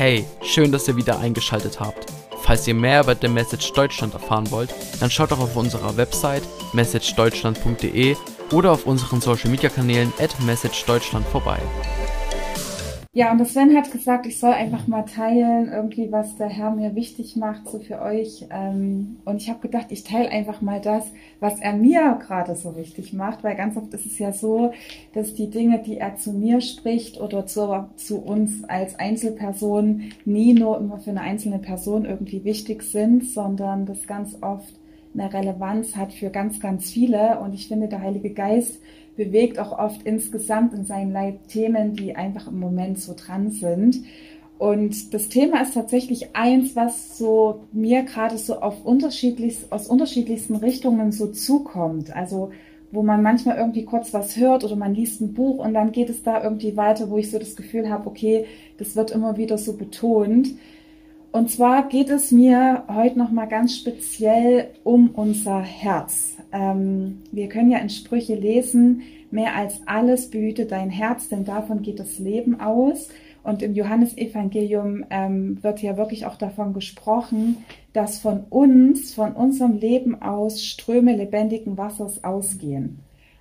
Hey, schön, dass ihr wieder eingeschaltet habt. Falls ihr mehr über The Message Deutschland erfahren wollt, dann schaut doch auf unserer Website messagedeutschland.de oder auf unseren Social Media Kanälen at messagedeutschland vorbei. Ja, und der Sven hat gesagt, ich soll einfach mal teilen, irgendwie, was der Herr mir wichtig macht, so für euch. Ähm, und ich habe gedacht, ich teile einfach mal das, was er mir gerade so wichtig macht, weil ganz oft ist es ja so, dass die Dinge, die er zu mir spricht oder zu, zu uns als Einzelperson nie nur immer für eine einzelne Person irgendwie wichtig sind, sondern das ganz oft eine Relevanz hat für ganz, ganz viele. Und ich finde, der Heilige Geist bewegt auch oft insgesamt in seinem Leib Themen, die einfach im Moment so dran sind. Und das Thema ist tatsächlich eins, was so mir gerade so auf unterschiedlich, aus unterschiedlichsten Richtungen so zukommt. Also wo man manchmal irgendwie kurz was hört oder man liest ein Buch und dann geht es da irgendwie weiter, wo ich so das Gefühl habe, okay, das wird immer wieder so betont. Und zwar geht es mir heute nochmal ganz speziell um unser Herz. Ähm, wir können ja in Sprüche lesen, mehr als alles behüte dein Herz, denn davon geht das Leben aus. Und im Johannesevangelium ähm, wird ja wirklich auch davon gesprochen, dass von uns, von unserem Leben aus Ströme lebendigen Wassers ausgehen.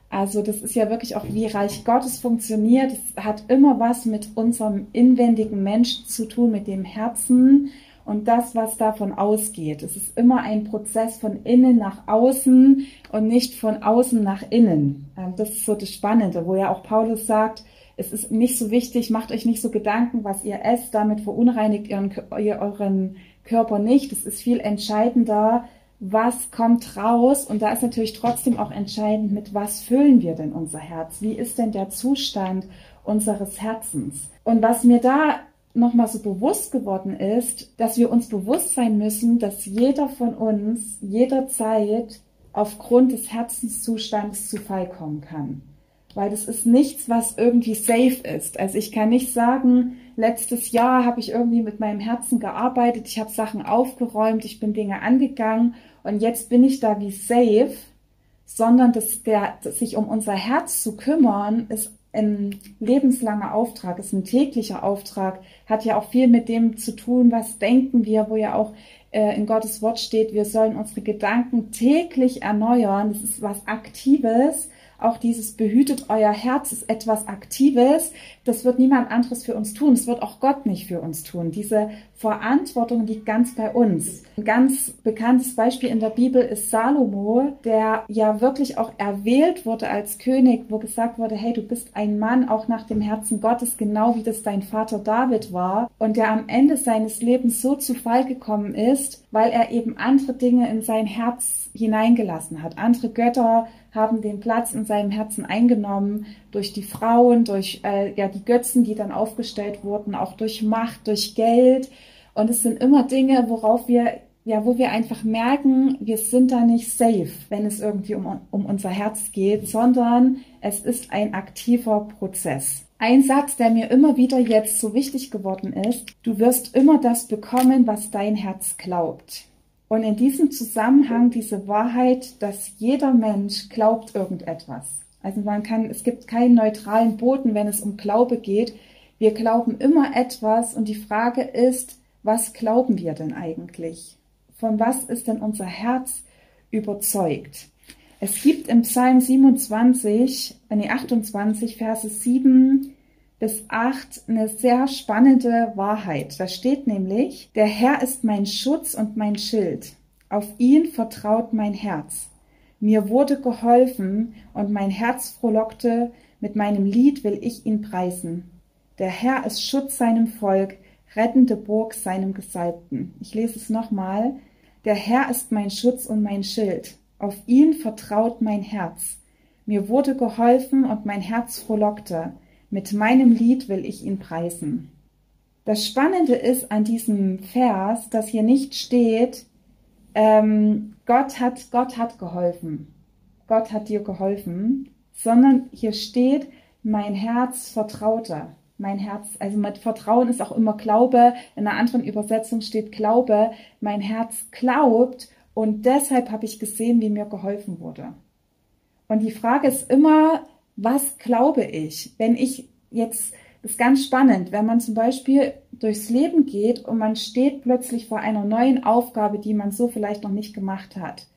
Also das ist ja wirklich auch, wie Reich Gottes funktioniert. Es hat immer was mit unserem inwendigen Menschen zu tun, mit dem Herzen, und das, was davon ausgeht. Es ist immer ein Prozess von innen nach außen und nicht von außen nach innen. Ähm, das ist so das Spannende, wo ja auch Paulus sagt, es ist nicht so wichtig, macht euch nicht so Gedanken, was ihr esst, damit verunreinigt ihr euren Körper nicht. Es ist viel entscheidender, was kommt raus. Und da ist natürlich trotzdem auch entscheidend, mit was füllen wir denn unser Herz? Wie ist denn der Zustand unseres Herzens? Und was mir da nochmal so bewusst geworden ist, dass wir uns bewusst sein müssen, dass jeder von uns jederzeit aufgrund des Herzenszustands zu Fall kommen kann. Weil das ist nichts, was irgendwie safe ist. Also ich kann nicht sagen, letztes Jahr habe ich irgendwie mit meinem Herzen gearbeitet, ich habe Sachen aufgeräumt, ich bin Dinge angegangen und jetzt bin ich da wie safe, sondern dass der, dass sich um unser Herz zu kümmern, ist ein lebenslanger Auftrag, ist ein täglicher Auftrag, hat ja auch viel mit dem zu tun, was denken wir, wo ja auch äh, in Gottes Wort steht, wir sollen unsere Gedanken täglich erneuern. Das ist was Aktives auch dieses behütet euer Herz ist etwas Aktives. Das wird niemand anderes für uns tun. Das wird auch Gott nicht für uns tun. Diese Verantwortung liegt ganz bei uns. Ein ganz bekanntes Beispiel in der Bibel ist Salomo, der ja wirklich auch erwählt wurde als König, wo gesagt wurde, hey, du bist ein Mann auch nach dem Herzen Gottes, genau wie das dein Vater David war. Und der am Ende seines Lebens so zu Fall gekommen ist, weil er eben andere Dinge in sein Herz hineingelassen hat. Andere Götter, haben den Platz in seinem Herzen eingenommen durch die Frauen, durch äh, ja die Götzen, die dann aufgestellt wurden, auch durch Macht, durch Geld. Und es sind immer Dinge, worauf wir ja, wo wir einfach merken, wir sind da nicht safe, wenn es irgendwie um, um unser Herz geht, sondern es ist ein aktiver Prozess. Ein Satz, der mir immer wieder jetzt so wichtig geworden ist, du wirst immer das bekommen, was dein Herz glaubt. Und in diesem Zusammenhang diese Wahrheit, dass jeder Mensch glaubt irgendetwas. Also man kann, es gibt keinen neutralen Boden, wenn es um Glaube geht. Wir glauben immer etwas und die Frage ist, was glauben wir denn eigentlich? Von was ist denn unser Herz überzeugt? Es gibt im Psalm 27, nee, 28, Verse 7 bis 8 eine sehr spannende Wahrheit. Da steht nämlich, der Herr ist mein Schutz und mein Schild. Auf ihn vertraut mein Herz. Mir wurde geholfen und mein Herz frohlockte, mit meinem Lied will ich ihn preisen. Der Herr ist Schutz seinem Volk, rettende Burg seinem Gesalbten. Ich lese es nochmal. Der Herr ist mein Schutz und mein Schild. Auf ihn vertraut mein Herz. Mir wurde geholfen und mein Herz frohlockte. Mit meinem Lied will ich ihn preisen. Das Spannende ist an diesem Vers, dass hier nicht steht, ähm, Gott hat, Gott hat geholfen. Gott hat dir geholfen, sondern hier steht, mein Herz vertraute. Mein Herz, also mit Vertrauen ist auch immer Glaube. In einer anderen Übersetzung steht Glaube. Mein Herz glaubt und deshalb habe ich gesehen, wie mir geholfen wurde. Und die Frage ist immer, was glaube ich? Wenn ich jetzt Das ist ganz spannend, wenn man zum Beispiel durchs Leben geht und man steht plötzlich vor einer neuen Aufgabe, die man so vielleicht noch nicht gemacht hat.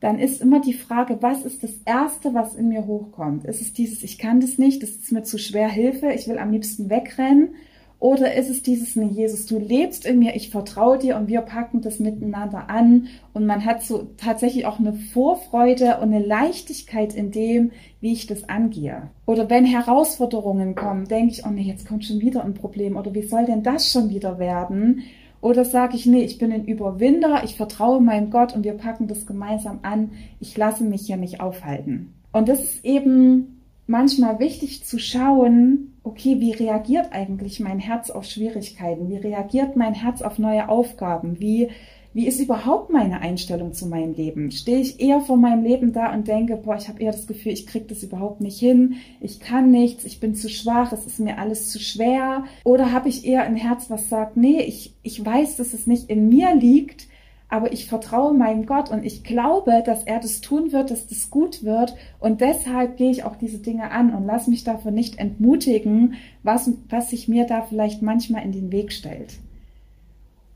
Dann ist immer die Frage, was ist das Erste, was in mir hochkommt? Ist es dieses, ich kann das nicht, das ist mir zu schwer, Hilfe, ich will am liebsten wegrennen? Oder ist es dieses, nee, Jesus, du lebst in mir, ich vertraue dir und wir packen das miteinander an und man hat so tatsächlich auch eine Vorfreude und eine Leichtigkeit in dem, wie ich das angehe. Oder wenn Herausforderungen kommen, denke ich, oh nee, jetzt kommt schon wieder ein Problem oder wie soll denn das schon wieder werden? Oder sage ich, nee, ich bin ein Überwinder, ich vertraue meinem Gott und wir packen das gemeinsam an, ich lasse mich hier nicht aufhalten. Und das ist eben manchmal wichtig zu schauen, okay, wie reagiert eigentlich mein Herz auf Schwierigkeiten? Wie reagiert mein Herz auf neue Aufgaben? Wie, wie ist überhaupt meine Einstellung zu meinem Leben? Stehe ich eher vor meinem Leben da und denke, boah, ich habe eher das Gefühl, ich kriege das überhaupt nicht hin, ich kann nichts, ich bin zu schwach, es ist mir alles zu schwer? Oder habe ich eher ein Herz, was sagt, nee, ich, ich weiß, dass es nicht in mir liegt, aber ich vertraue meinem Gott und ich glaube, dass er das tun wird, dass das gut wird und deshalb gehe ich auch diese Dinge an und lass mich davon nicht entmutigen, was, was sich mir da vielleicht manchmal in den Weg stellt.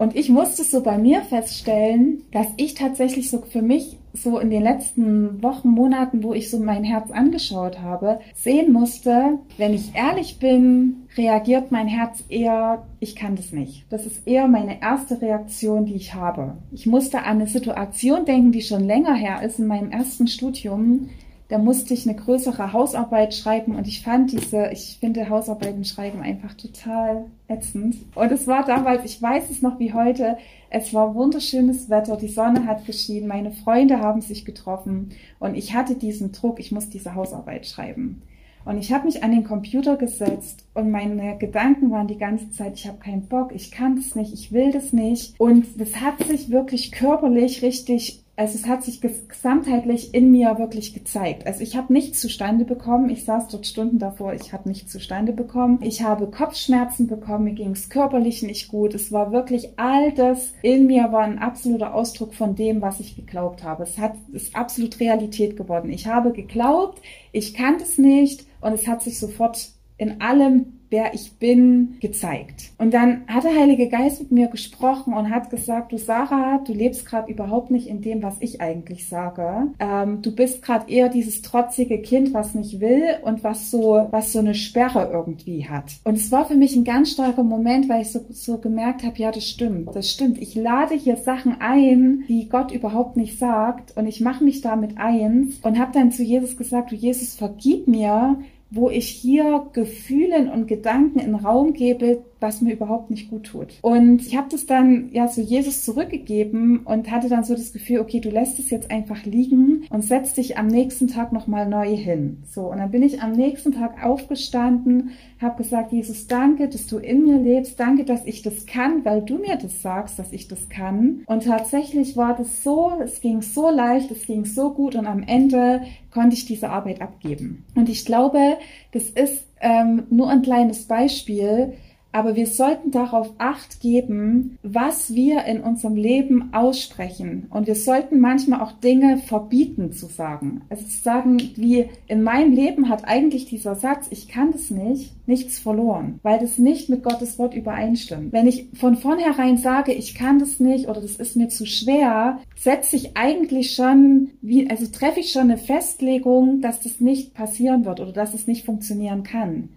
Und ich musste so bei mir feststellen, dass ich tatsächlich so für mich so in den letzten Wochen, Monaten, wo ich so mein Herz angeschaut habe, sehen musste, wenn ich ehrlich bin, reagiert mein Herz eher, ich kann das nicht. Das ist eher meine erste Reaktion, die ich habe. Ich musste an eine Situation denken, die schon länger her ist in meinem ersten Studium da musste ich eine größere Hausarbeit schreiben und ich fand diese, ich finde Hausarbeiten schreiben einfach total ätzend. Und es war damals, ich weiß es noch wie heute, es war wunderschönes Wetter, die Sonne hat geschienen, meine Freunde haben sich getroffen und ich hatte diesen Druck, ich muss diese Hausarbeit schreiben. Und ich habe mich an den Computer gesetzt und meine Gedanken waren die ganze Zeit, ich habe keinen Bock, ich kann das nicht, ich will das nicht. Und das hat sich wirklich körperlich richtig also es hat sich gesamtheitlich in mir wirklich gezeigt. Also ich habe nichts zustande bekommen. Ich saß dort Stunden davor, ich habe nichts zustande bekommen. Ich habe Kopfschmerzen bekommen, mir ging es körperlich nicht gut. Es war wirklich all das in mir war ein absoluter Ausdruck von dem, was ich geglaubt habe. Es hat ist absolut Realität geworden. Ich habe geglaubt, ich kann es nicht und es hat sich sofort in allem wer ich bin, gezeigt. Und dann hat der Heilige Geist mit mir gesprochen und hat gesagt, du Sarah, du lebst gerade überhaupt nicht in dem, was ich eigentlich sage. Ähm, du bist gerade eher dieses trotzige Kind, was nicht will und was so, was so eine Sperre irgendwie hat. Und es war für mich ein ganz starker Moment, weil ich so, so gemerkt habe, ja, das stimmt, das stimmt. Ich lade hier Sachen ein, die Gott überhaupt nicht sagt und ich mache mich damit eins und habe dann zu Jesus gesagt, du Jesus, vergib mir, wo ich hier Gefühlen und Gedanken in Raum gebe, was mir überhaupt nicht gut tut. Und ich habe das dann ja so Jesus zurückgegeben und hatte dann so das Gefühl, okay, du lässt es jetzt einfach liegen und setzt dich am nächsten Tag nochmal neu hin. So, und dann bin ich am nächsten Tag aufgestanden, habe gesagt, Jesus, danke, dass du in mir lebst, danke, dass ich das kann, weil du mir das sagst, dass ich das kann. Und tatsächlich war das so, es ging so leicht, es ging so gut und am Ende konnte ich diese Arbeit abgeben. Und ich glaube, das ist ähm, nur ein kleines Beispiel, aber wir sollten darauf acht geben, was wir in unserem Leben aussprechen. Und wir sollten manchmal auch Dinge verbieten zu sagen. Also zu sagen, wie in meinem Leben hat eigentlich dieser Satz, ich kann das nicht, nichts verloren, weil das nicht mit Gottes Wort übereinstimmt. Wenn ich von vornherein sage, ich kann das nicht oder das ist mir zu schwer, setze ich eigentlich schon, wie, also treffe ich schon eine Festlegung, dass das nicht passieren wird oder dass es nicht funktionieren kann.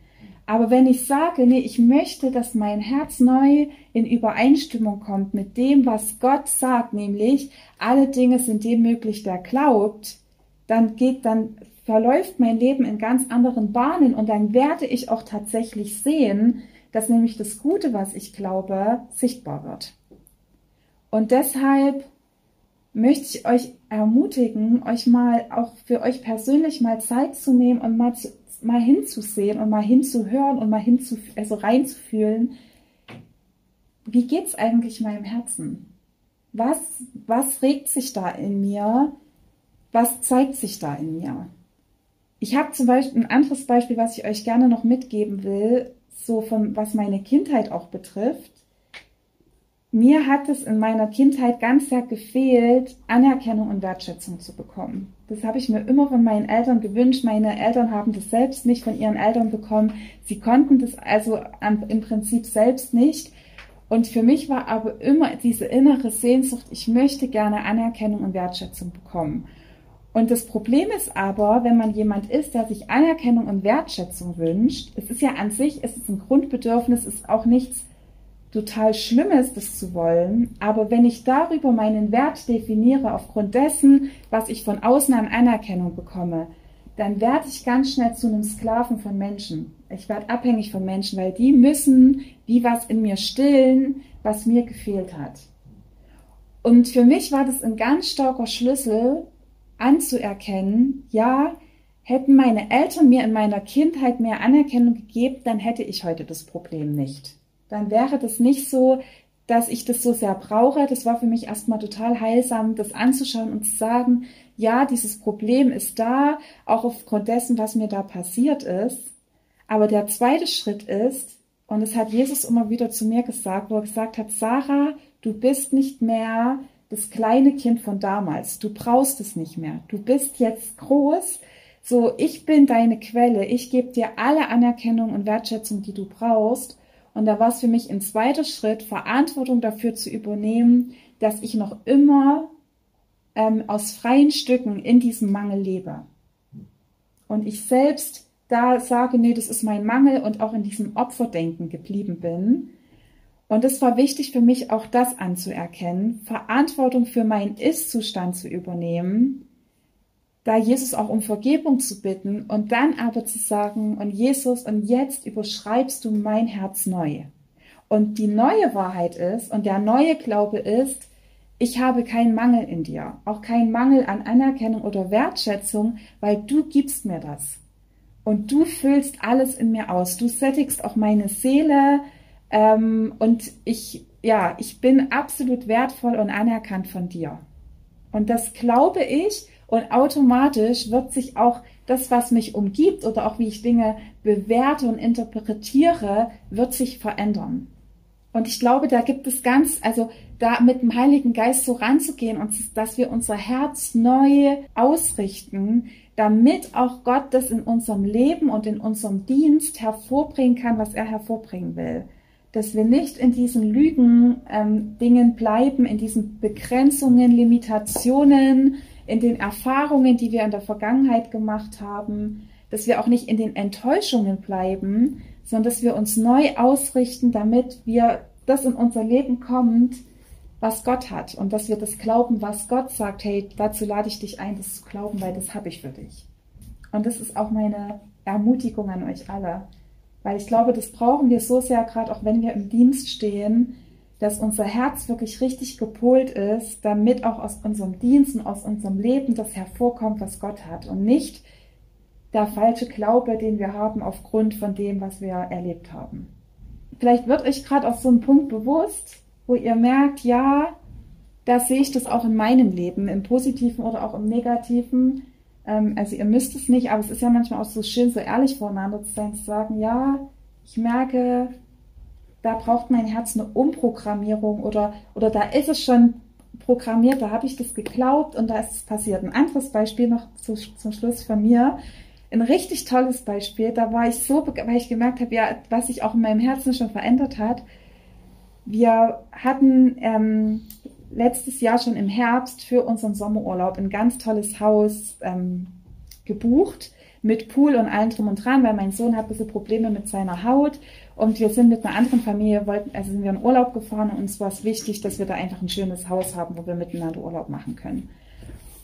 Aber wenn ich sage, nee, ich möchte, dass mein Herz neu in Übereinstimmung kommt mit dem, was Gott sagt, nämlich alle Dinge sind dem möglich, der glaubt, dann geht, dann verläuft mein Leben in ganz anderen Bahnen und dann werde ich auch tatsächlich sehen, dass nämlich das Gute, was ich glaube, sichtbar wird. Und deshalb möchte ich euch ermutigen, euch mal auch für euch persönlich mal Zeit zu nehmen und mal zu, mal hinzusehen und mal hinzuhören und mal hinzu, also reinzufühlen, wie geht's eigentlich meinem Herzen? Was, was regt sich da in mir? Was zeigt sich da in mir? Ich habe zum Beispiel ein anderes Beispiel, was ich euch gerne noch mitgeben will, so von was meine Kindheit auch betrifft. Mir hat es in meiner Kindheit ganz sehr gefehlt, Anerkennung und Wertschätzung zu bekommen. Das habe ich mir immer von meinen Eltern gewünscht. Meine Eltern haben das selbst nicht von ihren Eltern bekommen. Sie konnten das also im Prinzip selbst nicht. Und für mich war aber immer diese innere Sehnsucht, ich möchte gerne Anerkennung und Wertschätzung bekommen. Und das Problem ist aber, wenn man jemand ist, der sich Anerkennung und Wertschätzung wünscht, es ist ja an sich, es ist ein Grundbedürfnis, es ist auch nichts total Schlimmes, das zu wollen. Aber wenn ich darüber meinen Wert definiere, aufgrund dessen, was ich von außen an Anerkennung bekomme, dann werde ich ganz schnell zu einem Sklaven von Menschen. Ich werde abhängig von Menschen, weil die müssen wie was in mir stillen, was mir gefehlt hat. Und für mich war das ein ganz starker Schlüssel anzuerkennen, ja, hätten meine Eltern mir in meiner Kindheit mehr Anerkennung gegeben, dann hätte ich heute das Problem nicht. Dann wäre das nicht so, dass ich das so sehr brauche. Das war für mich erstmal total heilsam, das anzuschauen und zu sagen, ja, dieses Problem ist da, auch aufgrund dessen, was mir da passiert ist. Aber der zweite Schritt ist, und es hat Jesus immer wieder zu mir gesagt, wo er gesagt hat, Sarah, du bist nicht mehr das kleine Kind von damals. Du brauchst es nicht mehr. Du bist jetzt groß. So, ich bin deine Quelle. Ich gebe dir alle Anerkennung und Wertschätzung, die du brauchst. Und da war es für mich ein zweiter Schritt, Verantwortung dafür zu übernehmen, dass ich noch immer ähm, aus freien Stücken in diesem Mangel lebe. Und ich selbst da sage, nee, das ist mein Mangel und auch in diesem Opferdenken geblieben bin. Und es war wichtig für mich, auch das anzuerkennen, Verantwortung für meinen Ist-Zustand zu übernehmen, da Jesus auch um Vergebung zu bitten und dann aber zu sagen, und Jesus, und jetzt überschreibst du mein Herz neu. Und die neue Wahrheit ist, und der neue Glaube ist, ich habe keinen Mangel in dir, auch keinen Mangel an Anerkennung oder Wertschätzung, weil du gibst mir das. Und du füllst alles in mir aus. Du sättigst auch meine Seele, ähm, und ich, ja, ich bin absolut wertvoll und anerkannt von dir. Und das glaube ich und automatisch wird sich auch das, was mich umgibt oder auch wie ich Dinge bewerte und interpretiere, wird sich verändern. Und ich glaube, da gibt es ganz, also da mit dem Heiligen Geist so ranzugehen und dass wir unser Herz neu ausrichten, damit auch Gott das in unserem Leben und in unserem Dienst hervorbringen kann, was er hervorbringen will dass wir nicht in diesen Lügen ähm, Dingen bleiben, in diesen Begrenzungen, Limitationen, in den Erfahrungen, die wir in der Vergangenheit gemacht haben, dass wir auch nicht in den Enttäuschungen bleiben, sondern dass wir uns neu ausrichten, damit wir das in unser Leben kommt, was Gott hat. Und dass wir das glauben, was Gott sagt, hey, dazu lade ich dich ein, das zu glauben, weil das habe ich für dich. Und das ist auch meine Ermutigung an euch alle. Weil ich glaube, das brauchen wir so sehr, gerade auch wenn wir im Dienst stehen, dass unser Herz wirklich richtig gepolt ist, damit auch aus unserem Dienst und aus unserem Leben das hervorkommt, was Gott hat und nicht der falsche Glaube, den wir haben aufgrund von dem, was wir erlebt haben. Vielleicht wird euch gerade auch so ein Punkt bewusst, wo ihr merkt, ja, da sehe ich das auch in meinem Leben, im positiven oder auch im negativen, ähm, also ihr müsst es nicht, aber es ist ja manchmal auch so schön, so ehrlich voneinander zu sein, zu sagen, ja, ich merke, da braucht mein Herz eine Umprogrammierung oder, oder da ist es schon programmiert, da habe ich das geglaubt und da ist es passiert. Ein anderes Beispiel noch zu, zum Schluss von mir. Ein richtig tolles Beispiel, da war ich so, weil ich gemerkt habe, ja, was sich auch in meinem Herzen schon verändert hat. Wir hatten ähm, letztes Jahr schon im Herbst für unseren Sommerurlaub ein ganz tolles Haus ähm, gebucht mit Pool und allem drum und dran, weil mein Sohn hat ein bisschen Probleme mit seiner Haut und wir sind mit einer anderen Familie, wollten, also sind wir in Urlaub gefahren und uns war es wichtig, dass wir da einfach ein schönes Haus haben, wo wir miteinander Urlaub machen können.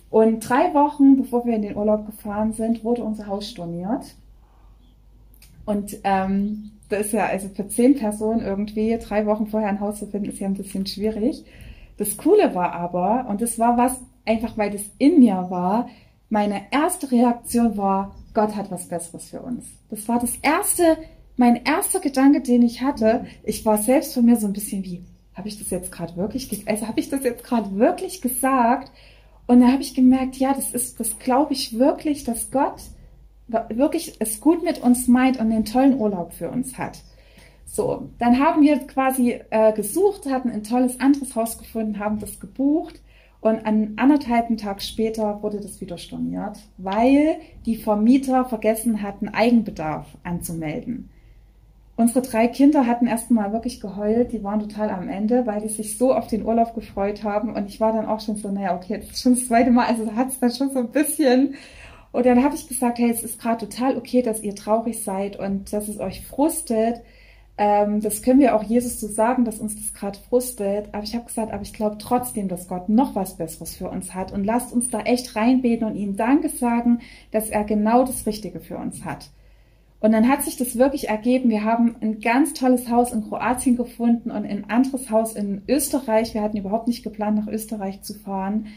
Und drei Wochen, bevor wir in den Urlaub gefahren sind, wurde unser Haus storniert. Und ähm, das ist ja also für zehn Personen irgendwie drei Wochen vorher ein Haus zu finden, ist ja ein bisschen schwierig. Das Coole war aber, und das war was, einfach weil das in mir war, meine erste Reaktion war, Gott hat was Besseres für uns. Das war das erste, mein erster Gedanke, den ich hatte. Ich war selbst von mir so ein bisschen wie, habe ich das jetzt gerade wirklich, also habe ich das jetzt gerade wirklich gesagt? Und da habe ich gemerkt, ja, das ist, das glaube ich wirklich, dass Gott wirklich es gut mit uns meint und einen tollen Urlaub für uns hat. So, dann haben wir quasi äh, gesucht, hatten ein tolles anderes Haus gefunden, haben das gebucht und an anderthalben Tag später wurde das wieder storniert, weil die Vermieter vergessen hatten, Eigenbedarf anzumelden. Unsere drei Kinder hatten erstmal wirklich geheult, die waren total am Ende, weil die sich so auf den Urlaub gefreut haben. Und ich war dann auch schon so, naja, okay, jetzt ist schon das zweite Mal, also hat es dann schon so ein bisschen. Und dann habe ich gesagt, hey, es ist gerade total okay, dass ihr traurig seid und dass es euch frustet. Ähm, das können wir auch Jesus so sagen, dass uns das gerade frustet. Aber ich habe gesagt, aber ich glaube trotzdem, dass Gott noch was Besseres für uns hat. Und lasst uns da echt reinbeten und ihm Danke sagen, dass er genau das Richtige für uns hat. Und dann hat sich das wirklich ergeben. Wir haben ein ganz tolles Haus in Kroatien gefunden und ein anderes Haus in Österreich. Wir hatten überhaupt nicht geplant, nach Österreich zu fahren.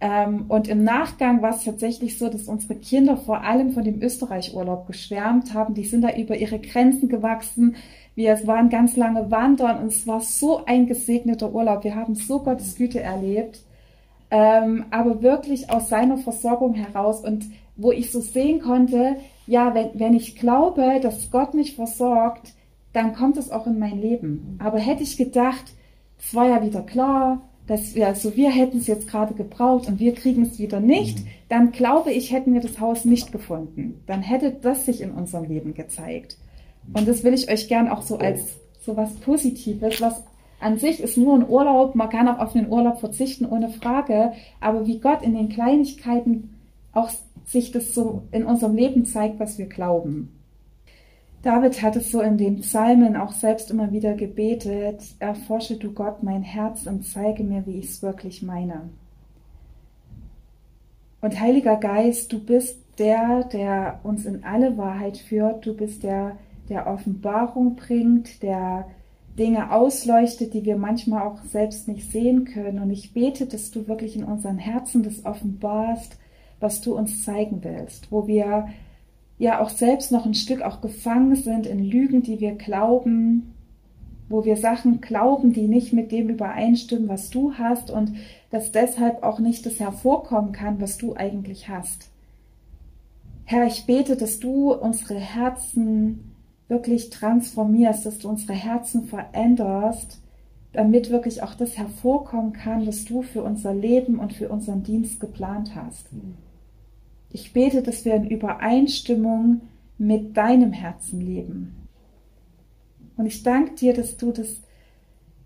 Ähm, und im Nachgang war es tatsächlich so, dass unsere Kinder vor allem von dem Österreich-Urlaub geschwärmt haben. Die sind da über ihre Grenzen gewachsen. Wir waren ganz lange wandern und es war so ein gesegneter Urlaub. Wir haben so Gottes Güte erlebt, ähm, aber wirklich aus seiner Versorgung heraus und wo ich so sehen konnte, ja, wenn, wenn ich glaube, dass Gott mich versorgt, dann kommt es auch in mein Leben. Aber hätte ich gedacht, es war ja wieder klar, dass wir, also wir hätten es jetzt gerade gebraucht und wir kriegen es wieder nicht, mhm. dann glaube ich, hätten wir das Haus nicht gefunden. Dann hätte das sich in unserem Leben gezeigt. Und das will ich euch gern auch so als so was Positives, was an sich ist nur ein Urlaub, man kann auch auf einen Urlaub verzichten ohne Frage, aber wie Gott in den Kleinigkeiten auch sich das so in unserem Leben zeigt, was wir glauben. David hat es so in den Psalmen auch selbst immer wieder gebetet, erforsche du Gott mein Herz und zeige mir, wie ich es wirklich meine. Und Heiliger Geist, du bist der, der uns in alle Wahrheit führt, du bist der, der Offenbarung bringt, der Dinge ausleuchtet, die wir manchmal auch selbst nicht sehen können. Und ich bete, dass du wirklich in unseren Herzen das offenbarst, was du uns zeigen willst, wo wir ja auch selbst noch ein Stück auch gefangen sind in Lügen, die wir glauben, wo wir Sachen glauben, die nicht mit dem übereinstimmen, was du hast und dass deshalb auch nicht das hervorkommen kann, was du eigentlich hast. Herr, ich bete, dass du unsere Herzen wirklich transformierst, dass du unsere Herzen veränderst, damit wirklich auch das hervorkommen kann, was du für unser Leben und für unseren Dienst geplant hast. Ich bete, dass wir in Übereinstimmung mit deinem Herzen leben. Und ich danke dir, dass du das,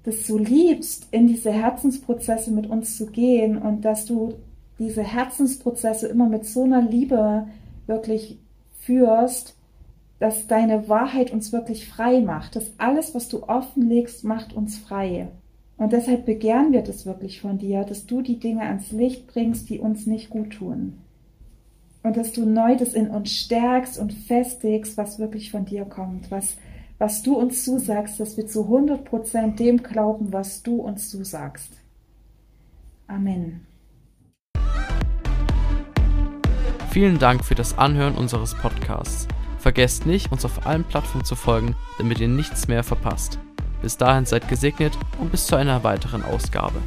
das so liebst, in diese Herzensprozesse mit uns zu gehen und dass du diese Herzensprozesse immer mit so einer Liebe wirklich führst, dass deine Wahrheit uns wirklich frei macht, dass alles, was du offenlegst, macht uns frei. Und deshalb begehren wir das wirklich von dir, dass du die Dinge ans Licht bringst, die uns nicht gut tun. Und dass du neu das in uns stärkst und festigst, was wirklich von dir kommt, was, was du uns zusagst, dass wir zu 100 Prozent dem glauben, was du uns zusagst. Amen. Vielen Dank für das Anhören unseres Podcasts. Vergesst nicht, uns auf allen Plattformen zu folgen, damit ihr nichts mehr verpasst. Bis dahin seid gesegnet und bis zu einer weiteren Ausgabe.